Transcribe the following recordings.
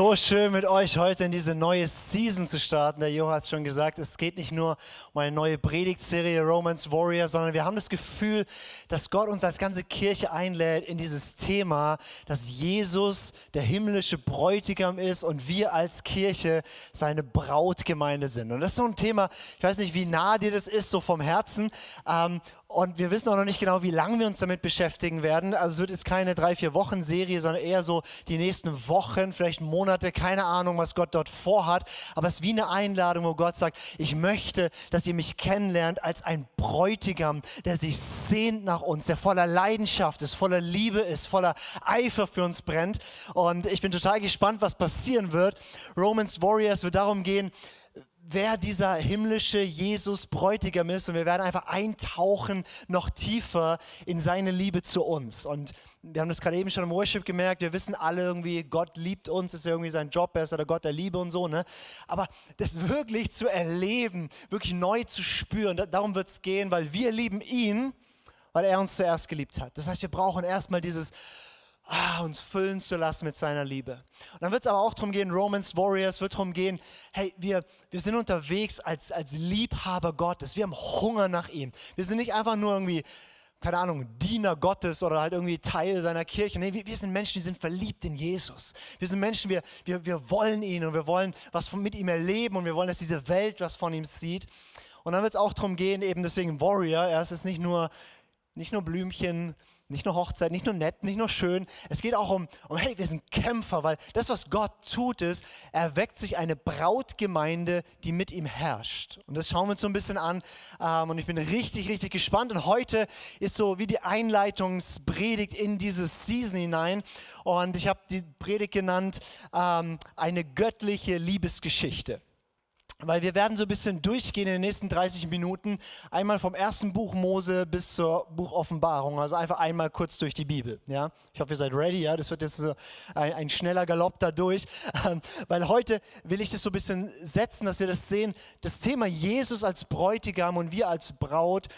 So schön mit euch heute in diese neue Season zu starten. Der Jo hat es schon gesagt, es geht nicht nur um eine neue Predigtserie Romance Warrior, sondern wir haben das Gefühl, dass Gott uns als ganze Kirche einlädt in dieses Thema, dass Jesus der himmlische Bräutigam ist und wir als Kirche seine Brautgemeinde sind. Und das ist so ein Thema, ich weiß nicht, wie nah dir das ist, so vom Herzen. Ähm, und wir wissen auch noch nicht genau, wie lange wir uns damit beschäftigen werden. Also es wird jetzt keine drei, vier Wochen Serie, sondern eher so die nächsten Wochen, vielleicht Monate, keine Ahnung, was Gott dort vorhat. Aber es ist wie eine Einladung, wo Gott sagt, ich möchte, dass ihr mich kennenlernt als ein Bräutigam, der sich sehnt nach uns, der voller Leidenschaft ist, voller Liebe ist, voller Eifer für uns brennt. Und ich bin total gespannt, was passieren wird. Romans Warriors wird darum gehen, wer dieser himmlische Jesus Bräutigam ist und wir werden einfach eintauchen noch tiefer in seine Liebe zu uns. Und wir haben das gerade eben schon im Worship gemerkt, wir wissen alle irgendwie, Gott liebt uns, ist irgendwie sein Job, er ist der Gott der Liebe und so. Ne? Aber das wirklich zu erleben, wirklich neu zu spüren, darum wird es gehen, weil wir lieben ihn, weil er uns zuerst geliebt hat. Das heißt, wir brauchen erstmal dieses ah, uns füllen zu lassen mit seiner Liebe. Und dann wird es aber auch darum gehen, Romans Warriors wird darum gehen, hey, wir, wir sind unterwegs als, als Liebhaber Gottes. Wir haben Hunger nach ihm. Wir sind nicht einfach nur irgendwie, keine Ahnung, Diener Gottes oder halt irgendwie Teil seiner Kirche. Nee, wir, wir sind Menschen, die sind verliebt in Jesus. Wir sind Menschen, wir, wir, wir wollen ihn und wir wollen was mit ihm erleben und wir wollen, dass diese Welt was von ihm sieht. Und dann wird es auch darum gehen, eben deswegen Warrior, ja, es ist nicht nur, nicht nur Blümchen, nicht nur Hochzeit, nicht nur nett, nicht nur schön. Es geht auch um, um, hey, wir sind Kämpfer, weil das, was Gott tut, ist, er weckt sich eine Brautgemeinde, die mit ihm herrscht. Und das schauen wir uns so ein bisschen an. Ähm, und ich bin richtig, richtig gespannt. Und heute ist so wie die Einleitungspredigt in diese Season hinein. Und ich habe die Predigt genannt, ähm, eine göttliche Liebesgeschichte weil wir werden so ein bisschen durchgehen in den nächsten 30 Minuten, einmal vom ersten Buch Mose bis zur Buch Offenbarung, also einfach einmal kurz durch die Bibel. Ja? Ich hoffe, ihr seid ready, ja? das wird jetzt so ein, ein schneller Galopp dadurch, ähm, weil heute will ich das so ein bisschen setzen, dass wir das sehen, das Thema Jesus als Bräutigam und wir als Braut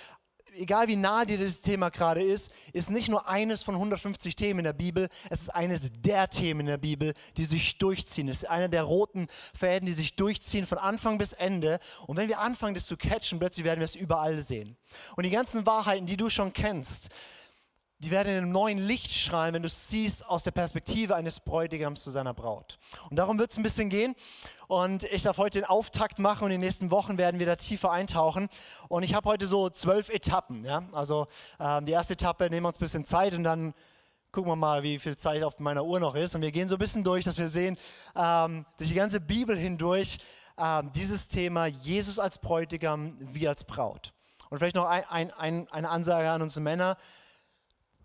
egal wie nah dir das Thema gerade ist, ist nicht nur eines von 150 Themen in der Bibel, es ist eines der Themen in der Bibel, die sich durchziehen. Es ist einer der roten Fäden, die sich durchziehen von Anfang bis Ende. Und wenn wir anfangen, das zu catchen, plötzlich werden wir es überall sehen. Und die ganzen Wahrheiten, die du schon kennst, die werden in einem neuen Licht strahlen, wenn du es siehst aus der Perspektive eines Bräutigams zu seiner Braut. Und darum wird es ein bisschen gehen. Und ich darf heute den Auftakt machen und in den nächsten Wochen werden wir da tiefer eintauchen. Und ich habe heute so zwölf Etappen. Ja? Also ähm, die erste Etappe nehmen wir uns ein bisschen Zeit und dann gucken wir mal, wie viel Zeit auf meiner Uhr noch ist. Und wir gehen so ein bisschen durch, dass wir sehen, ähm, durch die ganze Bibel hindurch, ähm, dieses Thema Jesus als Bräutigam, wie als Braut. Und vielleicht noch ein, ein, ein, eine Ansage an uns Männer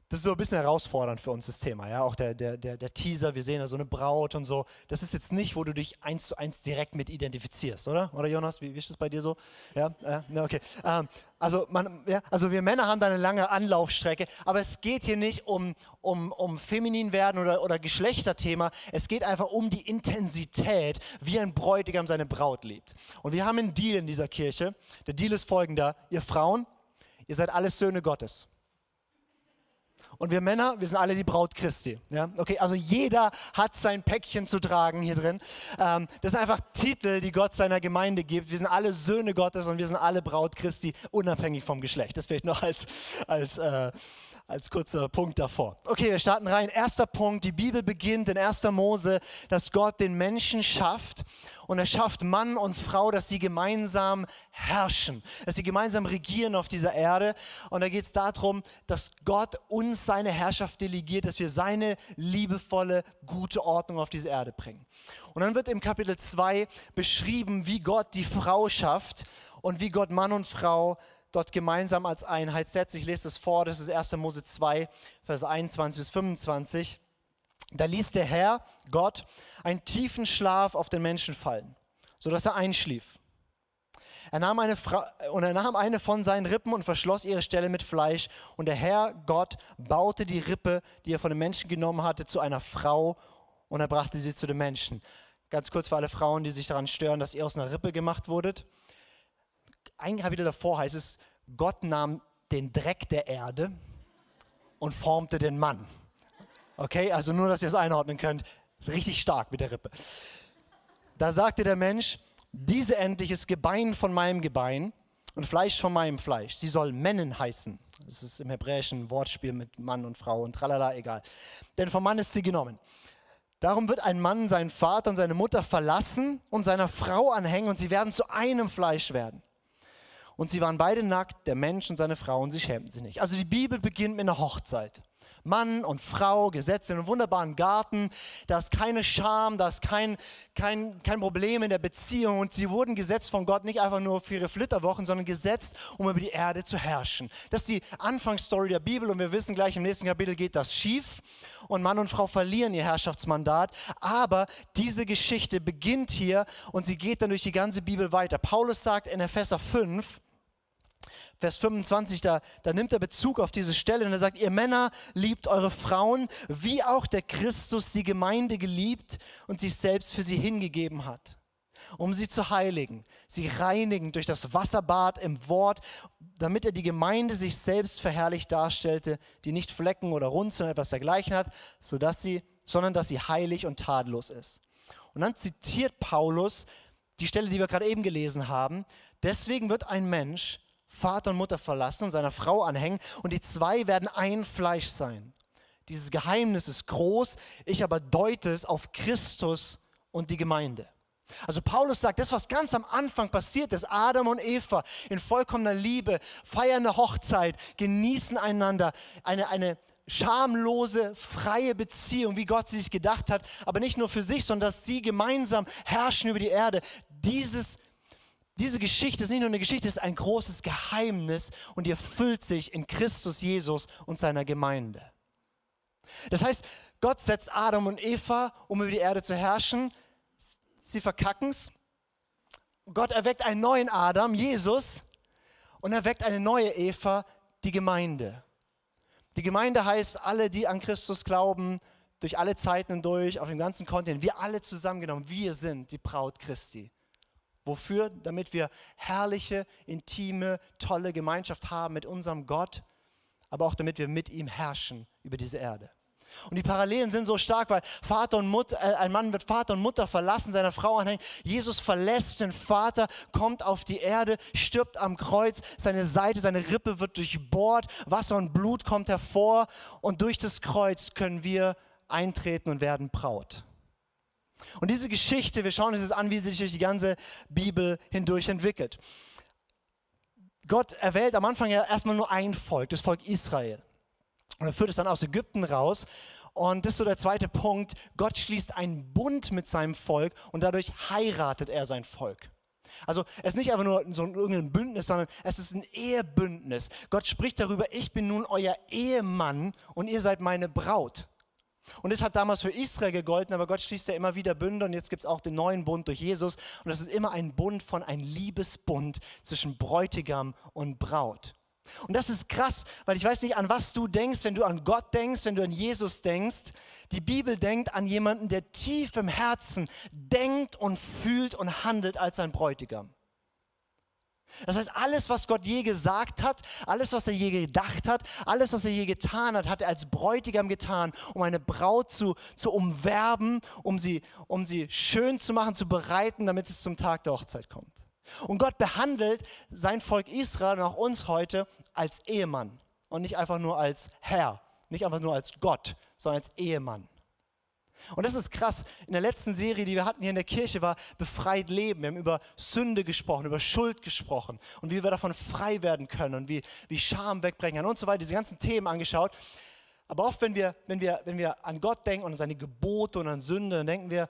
das ist so ein bisschen herausfordernd für uns, das Thema. Ja? Auch der, der, der, Teaser, wir sehen da so eine Braut und so. Das ist jetzt nicht, wo du dich eins zu eins direkt mit identifizierst, oder? Oder Jonas, wie, wie ist das bei dir so? Ja, äh, okay. Ähm, also, man, ja, also wir Männer haben da eine lange Anlaufstrecke, aber es geht hier nicht um, um, um feminin werden oder, oder Geschlechterthema. Es geht einfach um die Intensität, wie ein Bräutigam seine Braut liebt. Und wir haben einen Deal in dieser Kirche. Der Deal ist folgender. Ihr Frauen, ihr seid alles Söhne Gottes. Und wir Männer, wir sind alle die Braut Christi. Ja? Okay, also jeder hat sein Päckchen zu tragen hier drin. Ähm, das sind einfach Titel, die Gott seiner Gemeinde gibt. Wir sind alle Söhne Gottes und wir sind alle Braut Christi, unabhängig vom Geschlecht. Das vielleicht noch als, als, äh, als kurzer Punkt davor. Okay, wir starten rein. Erster Punkt, die Bibel beginnt in 1. Mose, dass Gott den Menschen schafft und er schafft Mann und Frau, dass sie gemeinsam herrschen, dass sie gemeinsam regieren auf dieser Erde. Und da geht es darum, dass Gott uns seine Herrschaft delegiert, dass wir seine liebevolle, gute Ordnung auf diese Erde bringen. Und dann wird im Kapitel 2 beschrieben, wie Gott die Frau schafft und wie Gott Mann und Frau dort gemeinsam als Einheit setzt. Ich lese das vor, das ist 1. Mose 2, Vers 21 bis 25. Da ließ der Herr, Gott, einen tiefen Schlaf auf den Menschen fallen, sodass er einschlief. Er nahm eine Frau, und er nahm eine von seinen Rippen und verschloss ihre Stelle mit Fleisch. Und der Herr Gott baute die Rippe, die er von den Menschen genommen hatte, zu einer Frau und er brachte sie zu den Menschen. Ganz kurz für alle Frauen, die sich daran stören, dass ihr aus einer Rippe gemacht wurdet ein Kapitel davor heißt es, Gott nahm den Dreck der Erde und formte den Mann. Okay, also nur, dass ihr es einordnen könnt, ist richtig stark mit der Rippe. Da sagte der Mensch, diese endlich ist Gebein von meinem Gebein und Fleisch von meinem Fleisch. Sie soll Männen heißen. Das ist im Hebräischen Wortspiel mit Mann und Frau und tralala, egal. Denn vom Mann ist sie genommen. Darum wird ein Mann seinen Vater und seine Mutter verlassen und seiner Frau anhängen und sie werden zu einem Fleisch werden. Und sie waren beide nackt, der Mensch und seine Frau, und sie schämten sich nicht. Also die Bibel beginnt mit einer Hochzeit. Mann und Frau gesetzt in einem wunderbaren Garten. Da ist keine Scham, da ist kein, kein, kein Problem in der Beziehung. Und sie wurden gesetzt von Gott nicht einfach nur für ihre Flitterwochen, sondern gesetzt, um über die Erde zu herrschen. Das ist die Anfangsstory der Bibel und wir wissen gleich, im nächsten Kapitel geht das schief und Mann und Frau verlieren ihr Herrschaftsmandat. Aber diese Geschichte beginnt hier und sie geht dann durch die ganze Bibel weiter. Paulus sagt in Epheser 5, Vers 25, da, da nimmt er Bezug auf diese Stelle und er sagt, ihr Männer liebt eure Frauen, wie auch der Christus die Gemeinde geliebt und sich selbst für sie hingegeben hat, um sie zu heiligen, sie reinigen durch das Wasserbad im Wort, damit er die Gemeinde sich selbst verherrlicht darstellte, die nicht Flecken oder Runzeln etwas dergleichen hat, sodass sie, sondern dass sie heilig und tadellos ist. Und dann zitiert Paulus die Stelle, die wir gerade eben gelesen haben. Deswegen wird ein Mensch Vater und Mutter verlassen und seiner Frau anhängen und die zwei werden ein Fleisch sein. Dieses Geheimnis ist groß, ich aber deute es auf Christus und die Gemeinde. Also Paulus sagt, das, was ganz am Anfang passiert ist, Adam und Eva in vollkommener Liebe, feiern eine Hochzeit, genießen einander, eine, eine schamlose, freie Beziehung, wie Gott sie sich gedacht hat, aber nicht nur für sich, sondern dass sie gemeinsam herrschen über die Erde. Dieses diese Geschichte ist nicht nur eine Geschichte, es ist ein großes Geheimnis und die erfüllt sich in Christus Jesus und seiner Gemeinde. Das heißt, Gott setzt Adam und Eva, um über die Erde zu herrschen. Sie verkacken es. Gott erweckt einen neuen Adam, Jesus, und erweckt eine neue Eva, die Gemeinde. Die Gemeinde heißt alle, die an Christus glauben, durch alle Zeiten hindurch, auf dem ganzen Kontinent. Wir alle zusammengenommen, wir sind die Braut Christi. Wofür? Damit wir herrliche, intime, tolle Gemeinschaft haben mit unserem Gott, aber auch damit wir mit ihm herrschen über diese Erde. Und die Parallelen sind so stark, weil Vater und Mutter, äh, ein Mann wird Vater und Mutter verlassen, seiner Frau anhängen. Jesus verlässt den Vater, kommt auf die Erde, stirbt am Kreuz, seine Seite, seine Rippe wird durchbohrt, Wasser und Blut kommt hervor und durch das Kreuz können wir eintreten und werden Braut. Und diese Geschichte, wir schauen uns jetzt an, wie sie sich durch die ganze Bibel hindurch entwickelt. Gott erwählt am Anfang ja erstmal nur ein Volk, das Volk Israel. Und er führt es dann aus Ägypten raus. Und das ist so der zweite Punkt. Gott schließt einen Bund mit seinem Volk und dadurch heiratet er sein Volk. Also es ist nicht einfach nur so ein Bündnis, sondern es ist ein Ehebündnis. Gott spricht darüber, ich bin nun euer Ehemann und ihr seid meine Braut. Und das hat damals für Israel gegolten, aber Gott schließt ja immer wieder Bünde und jetzt gibt es auch den neuen Bund durch Jesus. Und das ist immer ein Bund von ein Liebesbund zwischen Bräutigam und Braut. Und das ist krass, weil ich weiß nicht, an was du denkst, wenn du an Gott denkst, wenn du an Jesus denkst. Die Bibel denkt an jemanden, der tief im Herzen denkt und fühlt und handelt als ein Bräutigam. Das heißt, alles, was Gott je gesagt hat, alles, was er je gedacht hat, alles, was er je getan hat, hat er als Bräutigam getan, um eine Braut zu, zu umwerben, um sie, um sie schön zu machen, zu bereiten, damit es zum Tag der Hochzeit kommt. Und Gott behandelt sein Volk Israel und auch uns heute als Ehemann. und nicht einfach nur als Herr, nicht einfach nur als Gott, sondern als Ehemann. Und das ist krass. In der letzten Serie, die wir hatten hier in der Kirche, war Befreit Leben. Wir haben über Sünde gesprochen, über Schuld gesprochen und wie wir davon frei werden können und wie, wie Scham wegbrechen kann und so weiter. Diese ganzen Themen angeschaut. Aber oft, wenn wir, wenn, wir, wenn wir an Gott denken und an seine Gebote und an Sünde, dann denken wir,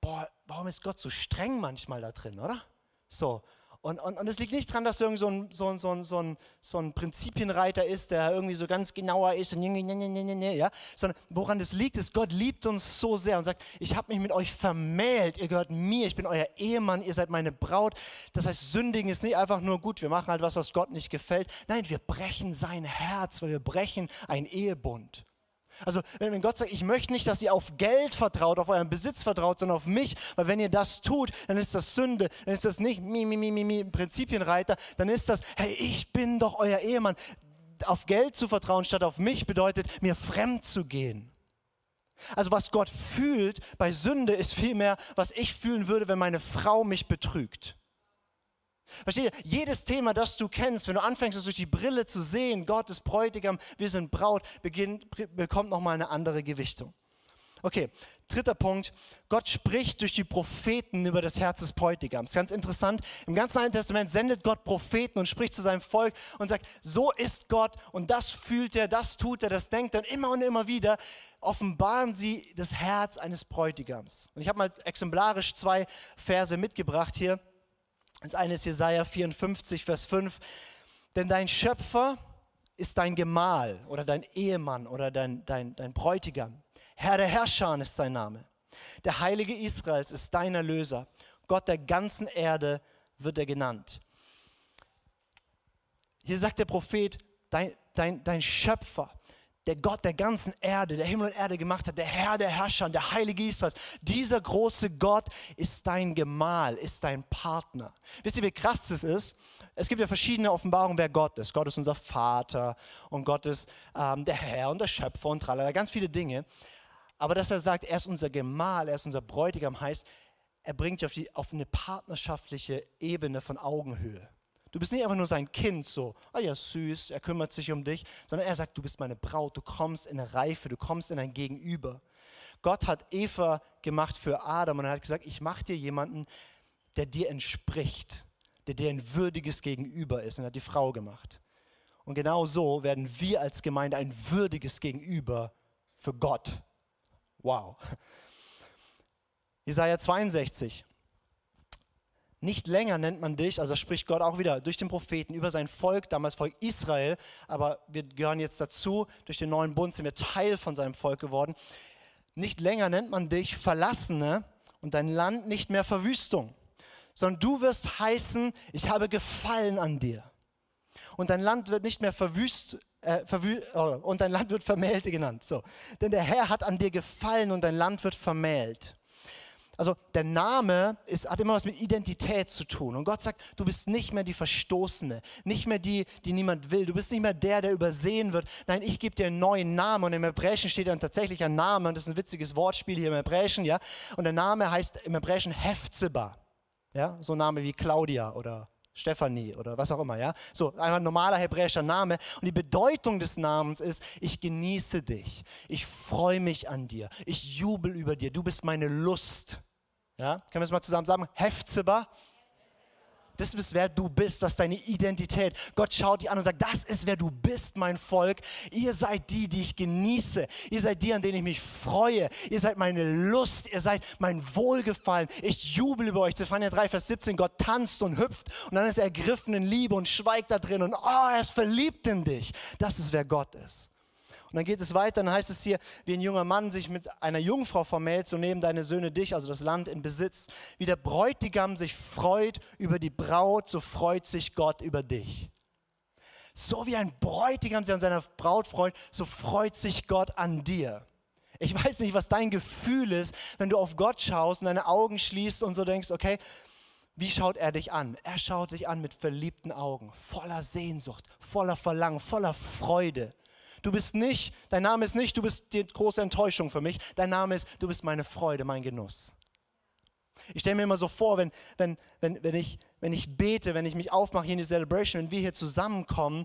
boah, warum ist Gott so streng manchmal da drin, oder? So. Und, und, und es liegt nicht daran, dass irgendwie so ein, so, ein, so, ein, so, ein, so ein Prinzipienreiter ist, der irgendwie so ganz genauer ist, und ja? sondern woran es liegt, ist, Gott liebt uns so sehr und sagt, ich habe mich mit euch vermählt, ihr gehört mir, ich bin euer Ehemann, ihr seid meine Braut. Das heißt, sündigen ist nicht einfach nur gut, wir machen halt was, was Gott nicht gefällt. Nein, wir brechen sein Herz, weil wir brechen einen Ehebund. Also wenn Gott sagt, ich möchte nicht, dass ihr auf Geld vertraut, auf euren Besitz vertraut, sondern auf mich, weil wenn ihr das tut, dann ist das Sünde, dann ist das nicht mi, mi, mi, mi, mi, Prinzipienreiter, dann ist das, hey, ich bin doch euer Ehemann. Auf Geld zu vertrauen statt auf mich bedeutet, mir fremd zu gehen. Also was Gott fühlt bei Sünde ist vielmehr, was ich fühlen würde, wenn meine Frau mich betrügt. Versteht ihr? Jedes Thema, das du kennst, wenn du anfängst, es durch die Brille zu sehen, Gott ist Bräutigam, wir sind Braut, beginnt, bekommt nochmal eine andere Gewichtung. Okay, dritter Punkt. Gott spricht durch die Propheten über das Herz des Bräutigams. Ganz interessant. Im ganzen Alten Testament sendet Gott Propheten und spricht zu seinem Volk und sagt, so ist Gott und das fühlt er, das tut er, das denkt er. Und immer und immer wieder offenbaren sie das Herz eines Bräutigams. Und ich habe mal exemplarisch zwei Verse mitgebracht hier. Das eine ist Jesaja 54, Vers 5. Denn dein Schöpfer ist dein Gemahl oder dein Ehemann oder dein, dein, dein Bräutigam. Herr der Herrscher ist sein Name. Der Heilige Israels ist dein Erlöser. Gott der ganzen Erde wird er genannt. Hier sagt der Prophet, dein, dein, dein Schöpfer, der Gott der ganzen Erde, der Himmel und Erde gemacht hat, der Herr der Herrscher, der Heilige Israels. Dieser große Gott ist dein Gemahl, ist dein Partner. Wisst ihr, wie krass das ist? Es gibt ja verschiedene Offenbarungen, wer Gott ist. Gott ist unser Vater und Gott ist ähm, der Herr und der Schöpfer und tralala, ganz viele Dinge. Aber dass er sagt, er ist unser Gemahl, er ist unser Bräutigam, heißt, er bringt dich auf, die, auf eine partnerschaftliche Ebene von Augenhöhe. Du bist nicht einfach nur sein Kind, so, ah oh ja, süß, er kümmert sich um dich, sondern er sagt, du bist meine Braut, du kommst in eine Reife, du kommst in ein Gegenüber. Gott hat Eva gemacht für Adam und er hat gesagt, ich mache dir jemanden, der dir entspricht, der dir ein würdiges Gegenüber ist und er hat die Frau gemacht. Und genau so werden wir als Gemeinde ein würdiges Gegenüber für Gott. Wow. Jesaja 62. Nicht länger nennt man dich, also spricht Gott auch wieder durch den Propheten über sein Volk, damals Volk Israel, aber wir gehören jetzt dazu, durch den neuen Bund sind wir Teil von seinem Volk geworden. Nicht länger nennt man dich Verlassene und dein Land nicht mehr Verwüstung, sondern du wirst heißen, ich habe Gefallen an dir. Und dein Land wird nicht mehr verwüst, äh, verwü oh, und dein Land wird vermählt genannt. So. Denn der Herr hat an dir gefallen und dein Land wird vermählt. Also der Name ist, hat immer was mit Identität zu tun. Und Gott sagt, du bist nicht mehr die Verstoßene, nicht mehr die, die niemand will. Du bist nicht mehr der, der übersehen wird. Nein, ich gebe dir einen neuen Namen. Und im Hebräischen steht dann tatsächlich ein Name. Und das ist ein witziges Wortspiel hier im Hebräischen. Ja? Und der Name heißt im Hebräischen Hefzeba. Ja? So ein Name wie Claudia oder Stephanie oder was auch immer, ja. So, einfach ein normaler hebräischer Name. Und die Bedeutung des Namens ist, ich genieße dich. Ich freue mich an dir. Ich jubel über dir. Du bist meine Lust. Ja, können wir es mal zusammen sagen? Hefzeba. Das ist, wer du bist, das ist deine Identität. Gott schaut dich an und sagt, das ist, wer du bist, mein Volk. Ihr seid die, die ich genieße. Ihr seid die, an denen ich mich freue. Ihr seid meine Lust. Ihr seid mein Wohlgefallen. Ich jubel über euch. Zephania 3, Vers 17. Gott tanzt und hüpft und dann ist er ergriffen in Liebe und schweigt da drin und oh, er ist verliebt in dich. Das ist, wer Gott ist. Und dann geht es weiter, dann heißt es hier, wie ein junger Mann sich mit einer Jungfrau vermählt, so nehmen deine Söhne dich, also das Land in Besitz. Wie der Bräutigam sich freut über die Braut, so freut sich Gott über dich. So wie ein Bräutigam sich an seiner Braut freut, so freut sich Gott an dir. Ich weiß nicht, was dein Gefühl ist, wenn du auf Gott schaust und deine Augen schließt und so denkst, okay, wie schaut er dich an? Er schaut dich an mit verliebten Augen, voller Sehnsucht, voller Verlangen, voller Freude. Du bist nicht, dein Name ist nicht, du bist die große Enttäuschung für mich. Dein Name ist, du bist meine Freude, mein Genuss. Ich stelle mir immer so vor, wenn, wenn, wenn, wenn, ich, wenn ich bete, wenn ich mich aufmache hier in die Celebration, wenn wir hier zusammenkommen,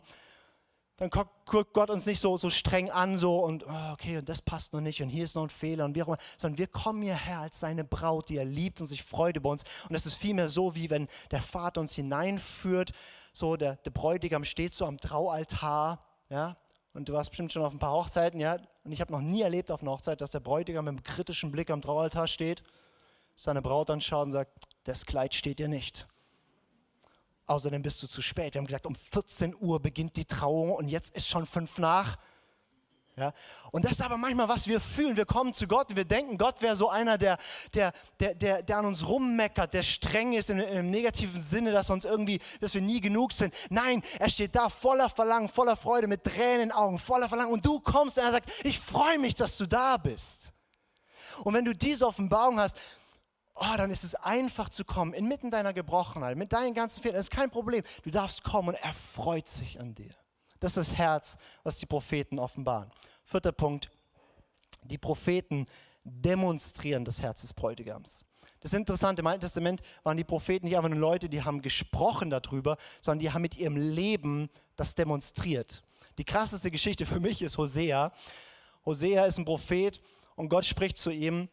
dann guckt Gott uns nicht so, so streng an, so und oh, okay, und das passt noch nicht und hier ist noch ein Fehler und wie auch immer, sondern wir kommen hierher als seine Braut, die er liebt und sich freut über uns. Und es ist vielmehr so, wie wenn der Vater uns hineinführt, so der, der Bräutigam steht so am Traualtar, ja, und du warst bestimmt schon auf ein paar Hochzeiten, ja, und ich habe noch nie erlebt auf einer Hochzeit, dass der Bräutigam mit einem kritischen Blick am Traualtar steht, seine Braut anschaut und sagt, das Kleid steht dir nicht. Außerdem bist du zu spät. Wir haben gesagt, um 14 Uhr beginnt die Trauung und jetzt ist schon fünf nach. Ja? Und das ist aber manchmal, was wir fühlen. Wir kommen zu Gott und wir denken, Gott wäre so einer, der, der, der, der, der an uns rummeckert, der streng ist in einem negativen Sinne, dass, uns irgendwie, dass wir nie genug sind. Nein, er steht da voller Verlangen, voller Freude, mit Tränen in den Augen, voller Verlangen. Und du kommst und er sagt, ich freue mich, dass du da bist. Und wenn du diese Offenbarung hast, oh, dann ist es einfach zu kommen, inmitten deiner Gebrochenheit, mit deinen ganzen Fehlern. Das ist kein Problem. Du darfst kommen und er freut sich an dir. Das ist das Herz, was die Propheten offenbaren. Vierter Punkt. Die Propheten demonstrieren das Herz des Bräutigams. Das Interessante, im Alten Testament waren die Propheten nicht einfach nur Leute, die haben gesprochen darüber, sondern die haben mit ihrem Leben das demonstriert. Die krasseste Geschichte für mich ist Hosea. Hosea ist ein Prophet und Gott spricht zu ihm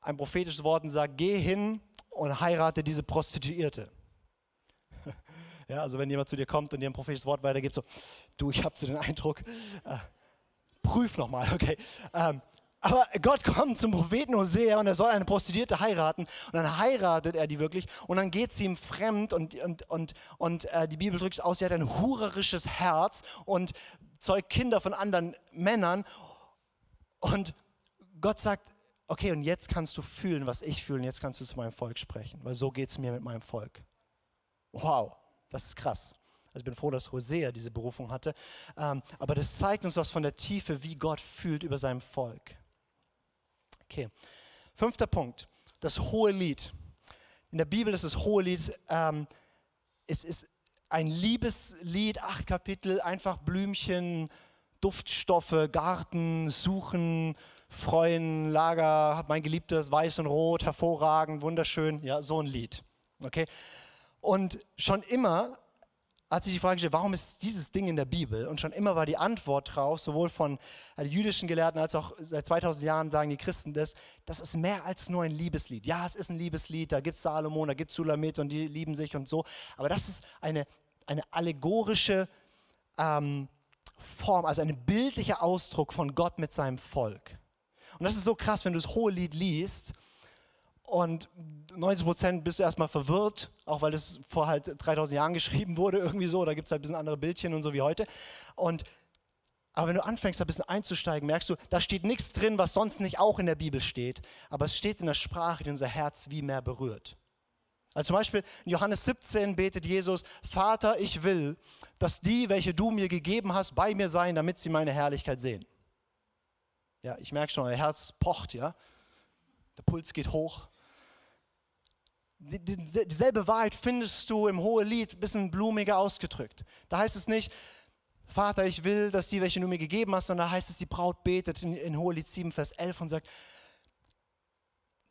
ein prophetisches Wort und sagt, geh hin und heirate diese Prostituierte. Ja, also wenn jemand zu dir kommt und dir ein prophetisches Wort weitergibt, so, du, ich habe so den Eindruck, äh, prüf nochmal, okay. Ähm, aber Gott kommt zum Propheten Hosea und er soll eine Prostituierte heiraten und dann heiratet er die wirklich und dann geht sie ihm fremd und, und, und, und äh, die Bibel drückt es aus, sie hat ein hurerisches Herz und zeugt Kinder von anderen Männern und Gott sagt, okay, und jetzt kannst du fühlen, was ich fühle, und jetzt kannst du zu meinem Volk sprechen, weil so geht es mir mit meinem Volk. Wow, das ist krass. Also ich bin froh, dass Hosea diese Berufung hatte. Ähm, aber das zeigt uns was von der Tiefe, wie Gott fühlt über sein Volk. Okay, fünfter Punkt, das hohe Lied. In der Bibel ist das hohe Lied, ähm, es ist ein Liebeslied, acht Kapitel, einfach Blümchen, Duftstoffe, Garten, Suchen, freuen, Lager, mein Geliebtes, weiß und rot, hervorragend, wunderschön, ja, so ein Lied. Okay? Und schon immer hat sich die Frage gestellt, warum ist dieses Ding in der Bibel? Und schon immer war die Antwort drauf, sowohl von äh, jüdischen Gelehrten als auch seit 2000 Jahren sagen die Christen das, das ist mehr als nur ein Liebeslied. Ja, es ist ein Liebeslied, da gibt es Salomon, da gibt es Sulamit und die lieben sich und so. Aber das ist eine, eine allegorische ähm, Form, also ein bildlicher Ausdruck von Gott mit seinem Volk. Und das ist so krass, wenn du das hohe Lied liest und 90 Prozent bist du erstmal verwirrt, auch weil es vor halt 3000 Jahren geschrieben wurde, irgendwie so. Da gibt es halt ein bisschen andere Bildchen und so wie heute. Und, aber wenn du anfängst, ein bisschen einzusteigen, merkst du, da steht nichts drin, was sonst nicht auch in der Bibel steht. Aber es steht in der Sprache, die unser Herz wie mehr berührt. Also zum Beispiel in Johannes 17 betet Jesus, Vater, ich will, dass die, welche du mir gegeben hast, bei mir seien, damit sie meine Herrlichkeit sehen. Ja, ich merke schon, euer Herz pocht, ja. Der Puls geht hoch. Dieselbe Wahrheit findest du im Hohelied, ein bisschen blumiger ausgedrückt. Da heißt es nicht, Vater, ich will, dass die, welche du mir gegeben hast, sondern da heißt es, die Braut betet in, in Hohelied 7, Vers 11 und sagt,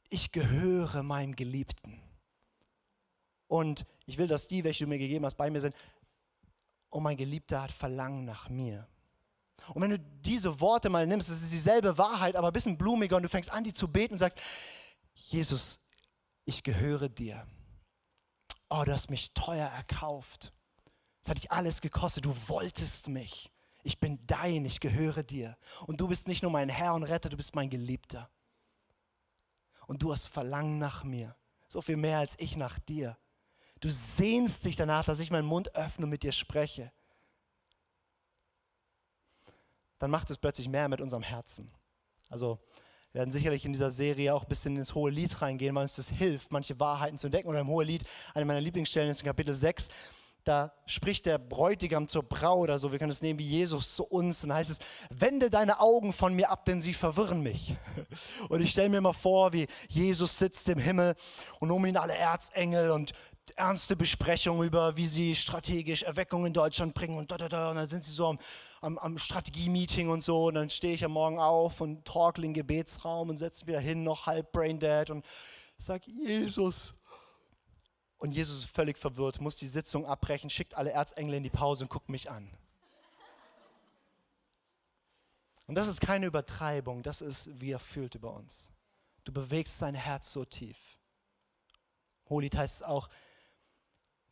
ich gehöre meinem Geliebten. Und ich will, dass die, welche du mir gegeben hast, bei mir sind. Und mein Geliebter hat Verlangen nach mir. Und wenn du diese Worte mal nimmst, das ist dieselbe Wahrheit, aber ein bisschen blumiger und du fängst an, die zu beten und sagst, Jesus, ich gehöre dir. Oh, du hast mich teuer erkauft. Es hat dich alles gekostet. Du wolltest mich. Ich bin dein, ich gehöre dir. Und du bist nicht nur mein Herr und Retter, du bist mein Geliebter. Und du hast Verlangen nach mir. So viel mehr als ich nach dir. Du sehnst dich danach, dass ich meinen Mund öffne und mit dir spreche dann macht es plötzlich mehr mit unserem Herzen. Also wir werden sicherlich in dieser Serie auch ein bisschen ins hohe Lied reingehen, weil uns das hilft, manche Wahrheiten zu entdecken. Oder im hohe Lied, eine meiner Lieblingsstellen ist in Kapitel 6, da spricht der Bräutigam zur Braut oder so, wir können es nehmen wie Jesus zu uns, und heißt es, wende deine Augen von mir ab, denn sie verwirren mich. Und ich stelle mir mal vor, wie Jesus sitzt im Himmel und um ihn alle Erzengel und ernste Besprechungen über, wie sie strategisch Erweckung in Deutschland bringen und da, da, da. Und dann sind sie so am, am, am Strategie-Meeting und so. Und dann stehe ich am Morgen auf und torkel in den Gebetsraum und setze mich hin, noch halb brain dead und sage, Jesus. Und Jesus ist völlig verwirrt, muss die Sitzung abbrechen, schickt alle Erzengel in die Pause und guckt mich an. Und das ist keine Übertreibung, das ist, wie er fühlt über uns. Du bewegst sein Herz so tief. Holit heißt es auch,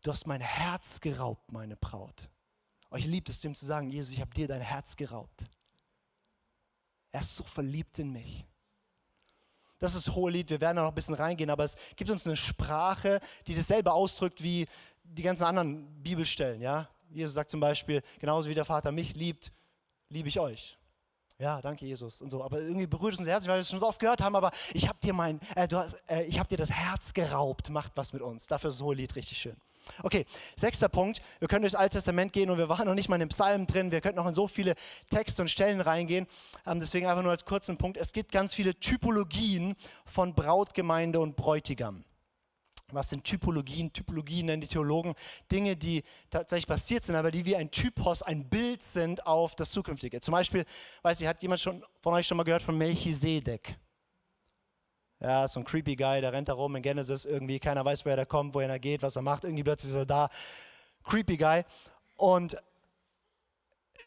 du hast mein Herz geraubt, meine Braut. Euch liebt es, dem zu sagen, Jesus, ich habe dir dein Herz geraubt. Er ist so verliebt in mich. Das ist Hohelied, wir werden da noch ein bisschen reingehen, aber es gibt uns eine Sprache, die dasselbe ausdrückt wie die ganzen anderen Bibelstellen. Ja? Jesus sagt zum Beispiel, genauso wie der Vater mich liebt, liebe ich euch. Ja, danke Jesus und so. Aber irgendwie berührt es unser Herz, weil wir es schon so oft gehört haben. Aber ich habe dir äh, äh, habe dir das Herz geraubt. Macht was mit uns. Dafür ist das Hohelied richtig schön. Okay, sechster Punkt. Wir können durchs Alte Testament gehen und wir waren noch nicht mal in den Psalmen drin. Wir könnten noch in so viele Texte und Stellen reingehen. Ähm, deswegen einfach nur als kurzen Punkt. Es gibt ganz viele Typologien von Brautgemeinde und Bräutigam. Was sind Typologien? Typologien nennen die Theologen Dinge, die tatsächlich passiert sind, aber die wie ein Typos, ein Bild sind auf das Zukünftige. Zum Beispiel, weiß ich, hat jemand schon von euch schon mal gehört von Melchisedek? Ja, so ein creepy Guy, der rennt da rum in Genesis irgendwie, keiner weiß, woher der kommt, woher er geht, was er macht, irgendwie plötzlich ist er da. Creepy Guy. Und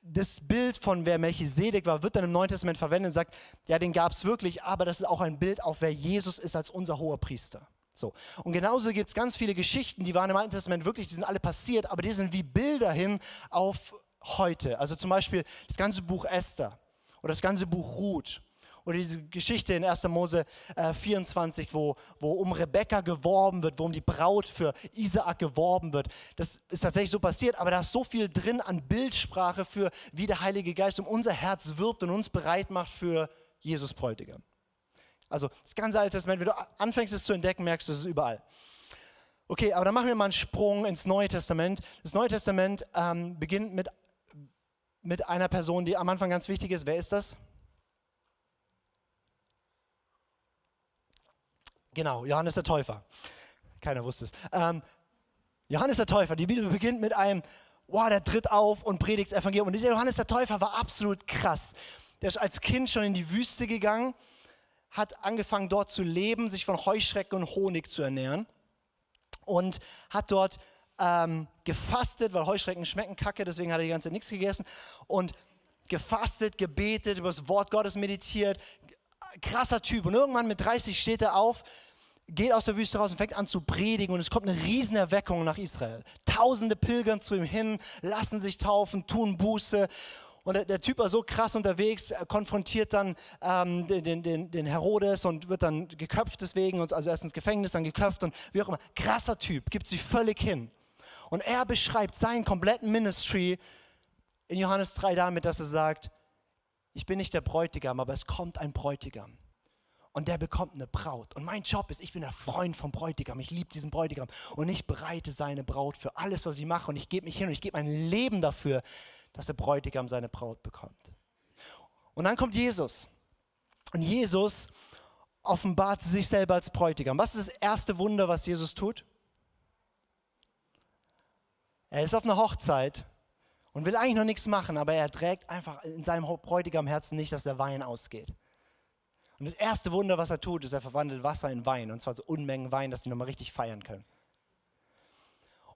das Bild von wer Melchisedek war, wird dann im Neuen Testament verwendet und sagt, ja, den gab es wirklich, aber das ist auch ein Bild auf wer Jesus ist als unser hoher Priester. So. Und genauso gibt es ganz viele Geschichten, die waren im Alten Testament wirklich, die sind alle passiert, aber die sind wie Bilder hin auf heute. Also zum Beispiel das ganze Buch Esther oder das ganze Buch Ruth oder diese Geschichte in 1. Mose äh, 24, wo, wo um Rebekka geworben wird, wo um die Braut für Isaak geworben wird. Das ist tatsächlich so passiert, aber da ist so viel drin an Bildsprache für, wie der Heilige Geist um unser Herz wirbt und uns bereit macht für Jesus Bräutigam. Also das ganze Alte Testament, wenn du anfängst es zu entdecken, merkst du es überall. Okay, aber dann machen wir mal einen Sprung ins Neue Testament. Das Neue Testament ähm, beginnt mit, mit einer Person, die am Anfang ganz wichtig ist. Wer ist das? Genau, Johannes der Täufer. Keiner wusste es. Ähm, Johannes der Täufer, die Bibel beginnt mit einem, wow, der tritt auf und predigt das Evangelium. Und dieser Johannes der Täufer war absolut krass. Der ist als Kind schon in die Wüste gegangen hat angefangen dort zu leben, sich von Heuschrecken und Honig zu ernähren und hat dort ähm, gefastet, weil Heuschrecken schmecken kacke, deswegen hat er die ganze Zeit nichts gegessen und gefastet, gebetet, über das Wort Gottes meditiert. Krasser Typ. Und irgendwann mit 30 steht er auf, geht aus der Wüste raus und fängt an zu predigen und es kommt eine Riesenerweckung nach Israel. Tausende pilgern zu ihm hin, lassen sich taufen, tun Buße und der, der, Typ war so krass unterwegs, konfrontiert dann ähm, den, den, den, Herodes und wird dann geköpft deswegen, also erst ins Gefängnis, dann geköpft und wie auch immer. Krasser Typ, gibt sich völlig hin. Und er beschreibt seinen kompletten Ministry in Johannes 3 damit, dass er sagt, ich bin nicht der Bräutigam, aber es kommt ein Bräutigam. Und der bekommt eine Braut. Und mein Job ist, ich bin der Freund vom Bräutigam. Ich liebe diesen Bräutigam. Und ich bereite seine Braut für alles, was ich mache. Und ich gebe mich hin und ich gebe mein Leben dafür, dass der Bräutigam seine Braut bekommt. Und dann kommt Jesus. Und Jesus offenbart sich selber als Bräutigam. Was ist das erste Wunder, was Jesus tut? Er ist auf einer Hochzeit und will eigentlich noch nichts machen, aber er trägt einfach in seinem Bräutigam Herzen nicht, dass der Wein ausgeht. Und das erste Wunder, was er tut, ist, er verwandelt Wasser in Wein. Und zwar so Unmengen Wein, dass sie nochmal richtig feiern können.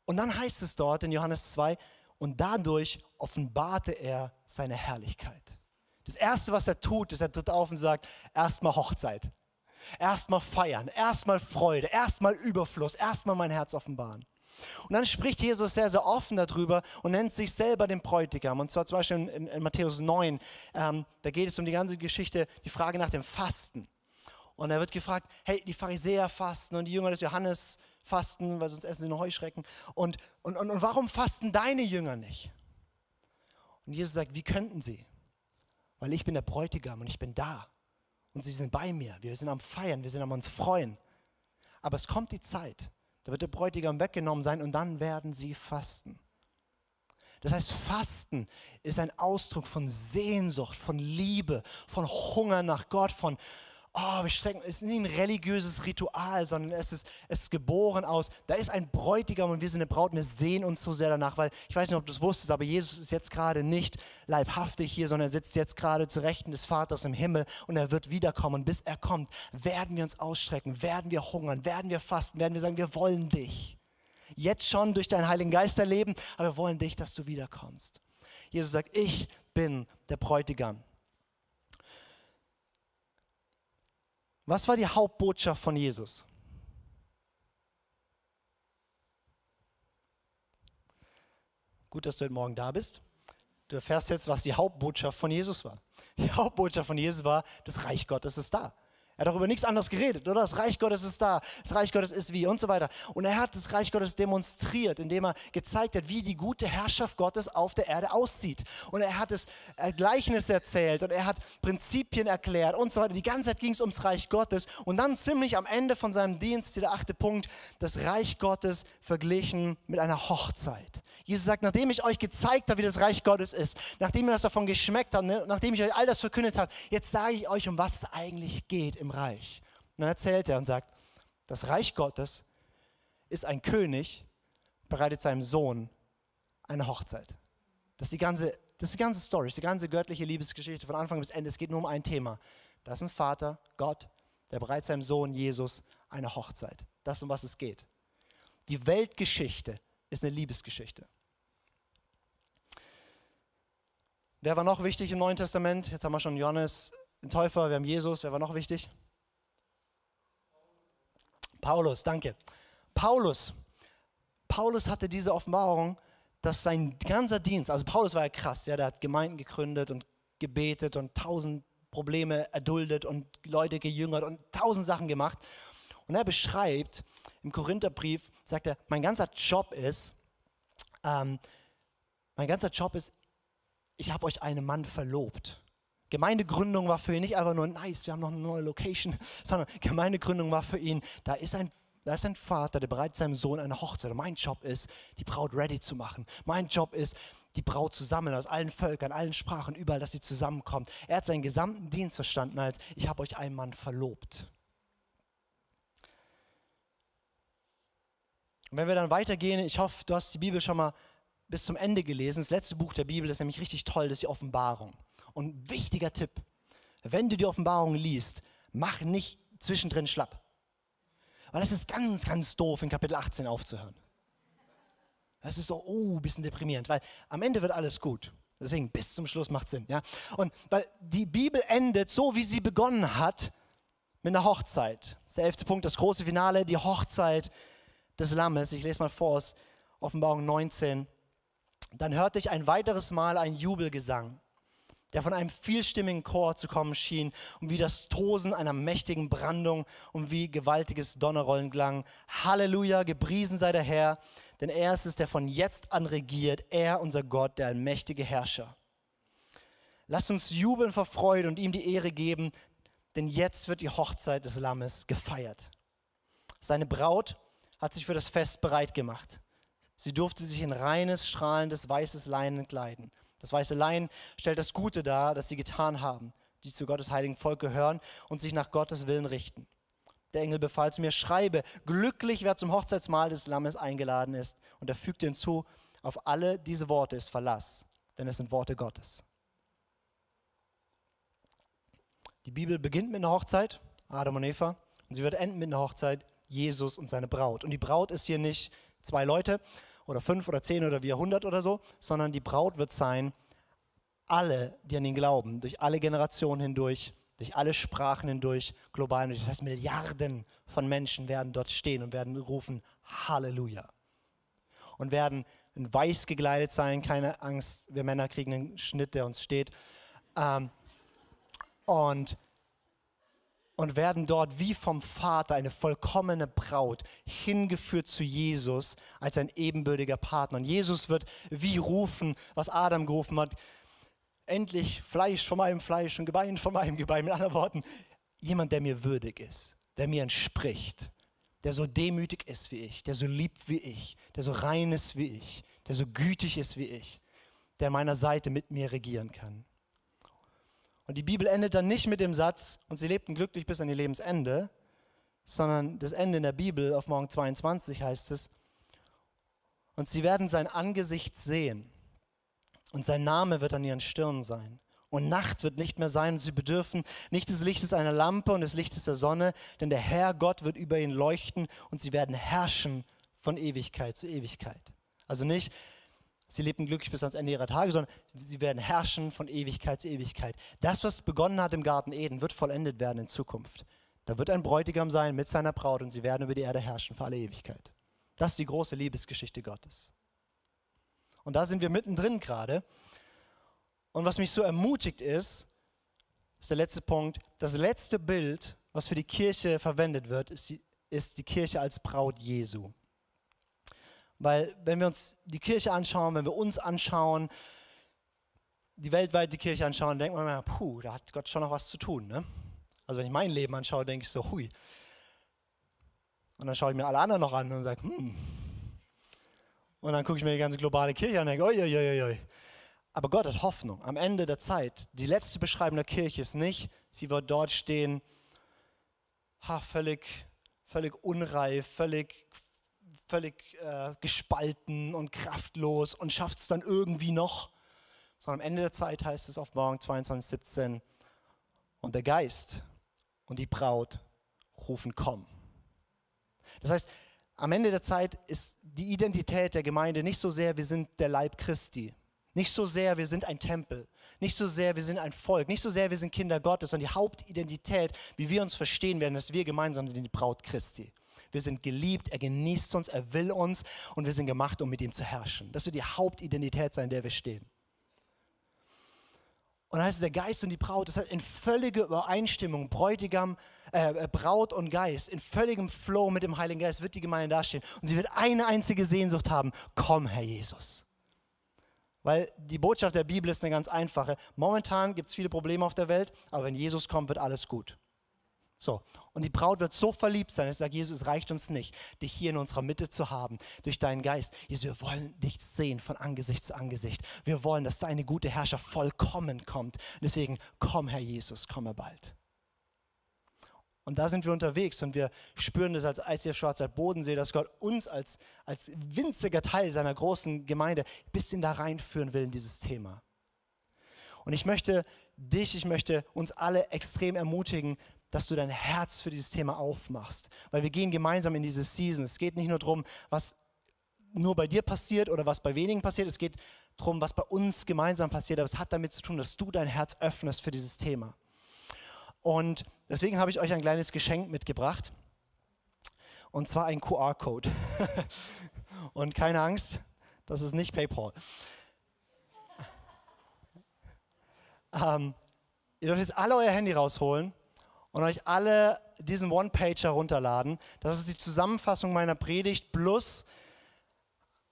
Und dann heißt es dort in Johannes 2, und dadurch offenbarte er seine Herrlichkeit. Das Erste, was er tut, ist, er tritt auf und sagt, erstmal Hochzeit, erstmal feiern, erstmal Freude, erstmal Überfluss, erstmal mein Herz offenbaren. Und dann spricht Jesus sehr, sehr offen darüber und nennt sich selber den Bräutigam. Und zwar zum Beispiel in, in, Matthäus 9, ähm, da geht es um die ganze Geschichte, die Frage nach dem Fasten. Und er wird gefragt, hey, die Pharisäer fasten und die Jünger des Johannes fasten, weil sonst essen sie nur Heuschrecken. Und, und, und, und warum fasten deine Jünger nicht? Und Jesus sagt, wie könnten sie? Weil ich bin der Bräutigam und ich bin da. Und sie sind bei mir. Wir sind am Feiern, wir sind am uns freuen. Aber es kommt die Zeit, da wird der Bräutigam weggenommen sein und dann werden sie fasten. Das heißt, Fasten ist ein Ausdruck von Sehnsucht, von Liebe, von Hunger nach Gott, von, oh, wir strecken, es ist nicht ein religiöses Ritual, sondern es ist, es ist geboren aus, da ist ein Bräutigam und wir sind eine Braut, wir sehen uns so sehr danach, weil ich weiß nicht, ob du es wusstest, aber Jesus ist jetzt gerade nicht leibhaftig hier, sondern er sitzt jetzt gerade zu Rechten des Vaters im Himmel und er wird wiederkommen. Und bis er kommt, werden wir uns ausstrecken, werden wir hungern, werden wir fasten, werden wir sagen, wir wollen dich. Jetzt schon durch deinen Heiligen Geist erleben, aber wir wollen dich, dass du wiederkommst. Jesus sagt, ich bin der Bräutigam. Was war die Hauptbotschaft von Jesus? Gut, dass du heute Morgen da bist. Du erfährst jetzt, was die Hauptbotschaft von Jesus war. Die Hauptbotschaft von Jesus war, das Reich Gottes ist da. Er hat auch über nichts anderes geredet, oder? Das Reich Gottes ist da, das Reich Gottes ist wie und so weiter. Und er hat das Reich Gottes demonstriert, indem er gezeigt hat, wie die gute Herrschaft Gottes auf der Erde aussieht. Und er hat es äh, Gleichnis erzählt und er hat Prinzipien erklärt und so weiter. Die ganze Zeit ging es ums Reich Gottes. Und dann ziemlich am Ende von seinem Dienst, der achte Punkt, das Reich Gottes verglichen mit einer Hochzeit. Jesus sagt, nachdem ich euch gezeigt habe, wie das Reich Gottes ist, nachdem ihr das davon geschmeckt habt, ne, nachdem ich euch all das verkündet habe, jetzt sage ich euch, um was es eigentlich geht im Reich. Und dann erzählt er und sagt, das Reich Gottes ist ein König, bereitet seinem Sohn eine Hochzeit. Das ist die ganze, das ist die ganze Story, das ist die ganze göttliche Liebesgeschichte von Anfang bis Ende. Es geht nur um ein Thema. Das ist ein Vater, Gott, der bereitet seinem Sohn Jesus eine Hochzeit. Das, um was es geht. Die Weltgeschichte ist eine Liebesgeschichte. Wer war noch wichtig im Neuen Testament? Jetzt haben wir schon Johannes, den Täufer, wir haben Jesus. Wer war noch wichtig? Paulus, danke. Paulus. Paulus hatte diese Offenbarung, dass sein ganzer Dienst, also Paulus war ja krass, ja, der hat Gemeinden gegründet und gebetet und tausend Probleme erduldet und Leute gejüngert und tausend Sachen gemacht. Und er beschreibt im Korintherbrief, sagt er, mein ganzer Job ist, ähm, mein ganzer Job ist, ich habe euch einen Mann verlobt. Gemeindegründung war für ihn nicht einfach nur nice, wir haben noch eine neue Location, sondern Gemeindegründung war für ihn, da ist ein da ist ein Vater, der bereitet seinem Sohn eine Hochzeit. Und mein Job ist, die Braut ready zu machen. Mein Job ist, die Braut zu sammeln aus allen Völkern, allen Sprachen, überall, dass sie zusammenkommt. Er hat seinen gesamten Dienst verstanden als, ich habe euch einen Mann verlobt. Und wenn wir dann weitergehen, ich hoffe, du hast die Bibel schon mal bis zum Ende gelesen. Das letzte Buch der Bibel ist nämlich richtig toll, das ist die Offenbarung. Und wichtiger Tipp, wenn du die Offenbarung liest, mach nicht zwischendrin schlapp. Weil es ist ganz, ganz doof, in Kapitel 18 aufzuhören. Das ist so, oh, ein bisschen deprimierend, weil am Ende wird alles gut. Deswegen bis zum Schluss macht Sinn. Ja? Und weil die Bibel endet so, wie sie begonnen hat, mit einer Hochzeit. Das ist der elfte Punkt, das große Finale, die Hochzeit des Lammes. Ich lese mal vor aus Offenbarung 19. Dann hörte ich ein weiteres Mal einen Jubelgesang, der von einem vielstimmigen Chor zu kommen schien und wie das Tosen einer mächtigen Brandung und wie gewaltiges Donnerrollen klang. Halleluja, gepriesen sei der Herr, denn er ist es, der von jetzt an regiert, er, unser Gott, der allmächtige Herrscher. Lasst uns jubeln vor Freude und ihm die Ehre geben, denn jetzt wird die Hochzeit des Lammes gefeiert. Seine Braut hat sich für das Fest bereit gemacht. Sie durfte sich in reines, strahlendes, weißes Leinen kleiden. Das weiße Leinen stellt das Gute dar, das sie getan haben, die zu Gottes heiligen Volk gehören und sich nach Gottes Willen richten. Der Engel befahl zu mir, schreibe, glücklich wer zum Hochzeitsmahl des Lammes eingeladen ist. Und er fügte hinzu, auf alle diese Worte ist Verlass, denn es sind Worte Gottes. Die Bibel beginnt mit einer Hochzeit, Adam und Eva, und sie wird enden mit einer Hochzeit, Jesus und seine Braut. Und die Braut ist hier nicht zwei Leute oder fünf oder zehn oder wie hundert oder so, sondern die Braut wird sein, alle, die an ihn glauben, durch alle Generationen hindurch, durch alle Sprachen hindurch, global. Das heißt, Milliarden von Menschen werden dort stehen und werden rufen Halleluja. Und werden in weiß gekleidet sein, keine Angst, wir Männer kriegen einen Schnitt, der uns steht. Ähm, und und werden dort wie vom Vater eine vollkommene Braut hingeführt zu Jesus als ein ebenbürtiger Partner. Und Jesus wird wie rufen, was Adam gerufen hat, endlich Fleisch von meinem Fleisch und Gebein von meinem Gebein. Mit anderen Worten, jemand, der mir würdig ist, der mir entspricht, der so demütig ist wie ich, der so liebt wie ich, der so rein ist wie ich, der so gütig ist wie ich, der an meiner Seite mit mir regieren kann. Und die Bibel endet dann nicht mit dem Satz, und sie lebten glücklich bis an ihr Lebensende, sondern das Ende in der Bibel auf Morgen 22 heißt es, und sie werden sein Angesicht sehen und sein Name wird an ihren Stirnen sein. Und Nacht wird nicht mehr sein und sie bedürfen nicht des Lichtes einer Lampe und des Lichtes der Sonne, denn der Herr Gott wird über ihnen leuchten und sie werden herrschen von Ewigkeit zu Ewigkeit. Also nicht, sie lebten glücklich bis ans Ende ihrer Tage, sondern sie werden herrschen von Ewigkeit zu Ewigkeit. Das, was begonnen hat im Garten Eden, wird vollendet werden in Zukunft. Da wird ein Bräutigam sein mit seiner Braut und sie werden über die Erde herrschen für alle Ewigkeit. Das ist die große Liebesgeschichte Gottes. Und da sind wir mittendrin gerade. Und was mich so ermutigt ist, ist der letzte Punkt, das letzte Bild, was für die Kirche verwendet wird, ist die, ist die Kirche als Braut Jesu. Weil wenn wir uns die Kirche anschauen, wenn wir uns anschauen, die weltweite Kirche anschauen, denkt man, puh, da hat Gott schon noch was zu tun. Ne? Also wenn ich mein Leben anschaue, denke ich so, hui. Und dann schaue ich mir alle anderen noch an und sage, hm. Und dann gucke ich mir die ganze globale Kirche an und denke, oi, oi, oi, oi. Aber Gott hat Hoffnung. Am Ende der Zeit, die letzte Beschreibung der Kirche ist nicht, sie wird dort stehen, ha, völlig, völlig unreif, völlig, völlig äh, gespalten und kraftlos und schafft es dann irgendwie noch. Sondern am Ende der Zeit heißt es auf Morgen 22, 17, und der Geist und die Braut rufen, komm. Das heißt, am Ende der Zeit ist die Identität der Gemeinde nicht so sehr, wir sind der Leib Christi. Nicht so sehr, wir sind ein Tempel. Nicht so sehr, wir sind ein Volk. Nicht so sehr, wir sind Kinder Gottes. Sondern die Hauptidentität, wie wir uns verstehen werden, dass wir gemeinsam sind, die Braut Christi. Wir sind geliebt, er genießt uns, er will uns und wir sind gemacht, um mit ihm zu herrschen. Das wird die Hauptidentität sein, in der wir stehen. Und dann heißt es der Geist und die Braut, das heißt in völliger Übereinstimmung, Bräutigam, äh, äh, Braut und Geist, in völligem Flow mit dem Heiligen Geist wird die Gemeinde dastehen. Und sie wird eine einzige Sehnsucht haben, komm Herr Jesus. Weil die Botschaft der Bibel ist eine ganz einfache. Momentan gibt es viele Probleme auf der Welt, aber wenn Jesus kommt, wird alles gut. So, und die Braut wird so verliebt sein, dass sagt, Jesus, es reicht uns nicht, dich hier in unserer Mitte zu haben, durch deinen Geist. Jesus, wir wollen dich sehen von Angesicht zu Angesicht. Wir wollen, dass deine gute Herrscher vollkommen kommt. Deswegen, komm, Herr Jesus, komme bald. Und da sind wir unterwegs und wir spüren das als ICF Schwarzer Bodensee, dass Gott uns als, als winziger Teil seiner großen Gemeinde ein bisschen da reinführen will in dieses Thema. Und ich möchte dich, ich möchte uns alle extrem ermutigen, dass du dein Herz für dieses Thema aufmachst. Weil wir gehen gemeinsam in diese Season. Es geht nicht nur darum, was nur bei dir passiert oder was bei wenigen passiert. Es geht darum, was bei uns gemeinsam passiert. Aber es hat damit zu tun, dass du dein Herz öffnest für dieses Thema. Und deswegen habe ich euch ein kleines Geschenk mitgebracht. Und zwar ein QR-Code. Und keine Angst, das ist nicht PayPal. Ähm, ihr dürft jetzt alle euer Handy rausholen und euch alle diesen One-Pager runterladen. Das ist die Zusammenfassung meiner Predigt plus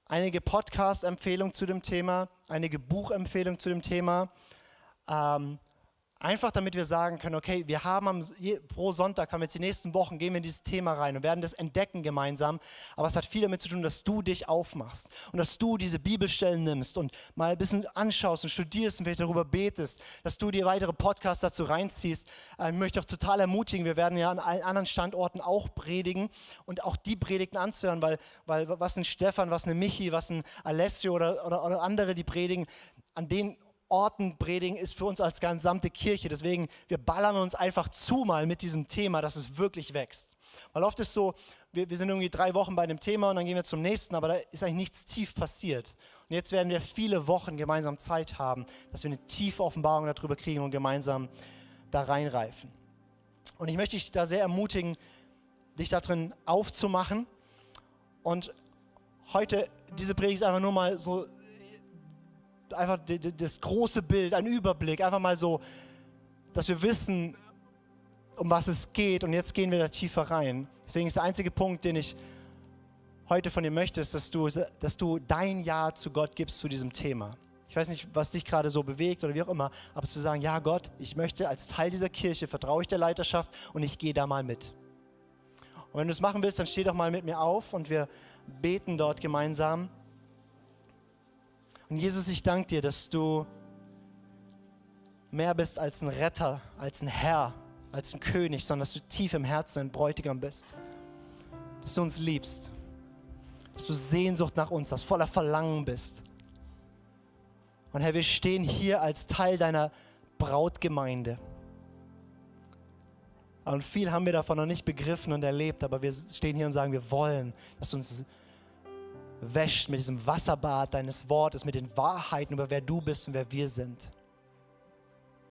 einige Podcast-Empfehlungen zu dem Thema, einige Buchempfehlungen zu dem Thema. Ähm, Einfach damit wir sagen können, okay, wir haben am, pro Sonntag, haben wir jetzt die nächsten Wochen, gehen wir in dieses Thema rein und werden das entdecken gemeinsam. Aber es hat viel damit zu tun, dass du dich aufmachst und dass du diese Bibelstellen nimmst und mal ein bisschen anschaust und studierst und vielleicht darüber betest, dass du dir weitere Podcasts dazu reinziehst. Äh, ich möchte auch total ermutigen, wir werden ja an allen anderen Standorten auch predigen und auch die Predigten anzuhören, weil, weil was ein Stefan, was eine Michi, was ein Alessio oder, oder, oder andere, die predigen, an denen Orten predigen, ist für uns als gesamte Kirche. Deswegen, wir ballern uns einfach zu mal mit diesem Thema, dass es wirklich wächst. Weil oft ist so, wir, wir sind irgendwie drei Wochen bei dem Thema und dann gehen wir zum nächsten, aber da ist eigentlich nichts tief passiert. Und jetzt werden wir viele Wochen gemeinsam Zeit haben, dass wir eine tiefe Offenbarung darüber kriegen und gemeinsam da reinreifen. Und ich möchte dich da sehr ermutigen, dich da drin aufzumachen. Und heute, diese Predigt ist einfach nur mal so einfach das große Bild, ein Überblick, einfach mal so, dass wir wissen, um was es geht und jetzt gehen wir da tiefer rein. Deswegen ist der einzige Punkt, den ich heute von dir möchte, ist, dass du, dass du dein Ja zu Gott gibst zu diesem Thema. Ich weiß nicht, was dich gerade so bewegt oder wie auch immer, aber zu sagen, ja Gott, ich möchte als Teil dieser Kirche, vertraue ich der Leiterschaft und ich gehe da mal mit. Und wenn du es machen willst, dann steh doch mal mit mir auf und wir beten dort gemeinsam. Und Jesus, ich danke dir, dass du mehr bist als ein Retter, als ein Herr, als ein König, sondern dass du tief im Herzen ein Bräutigam bist. Dass du uns liebst. Dass du Sehnsucht nach uns hast, voller Verlangen bist. Und Herr, wir stehen hier als Teil deiner Brautgemeinde. Und viel haben wir davon noch nicht begriffen und erlebt, aber wir stehen hier und sagen, wir wollen, dass du uns wäscht mit diesem Wasserbad deines Wortes, mit den Wahrheiten über wer du bist und wer wir sind.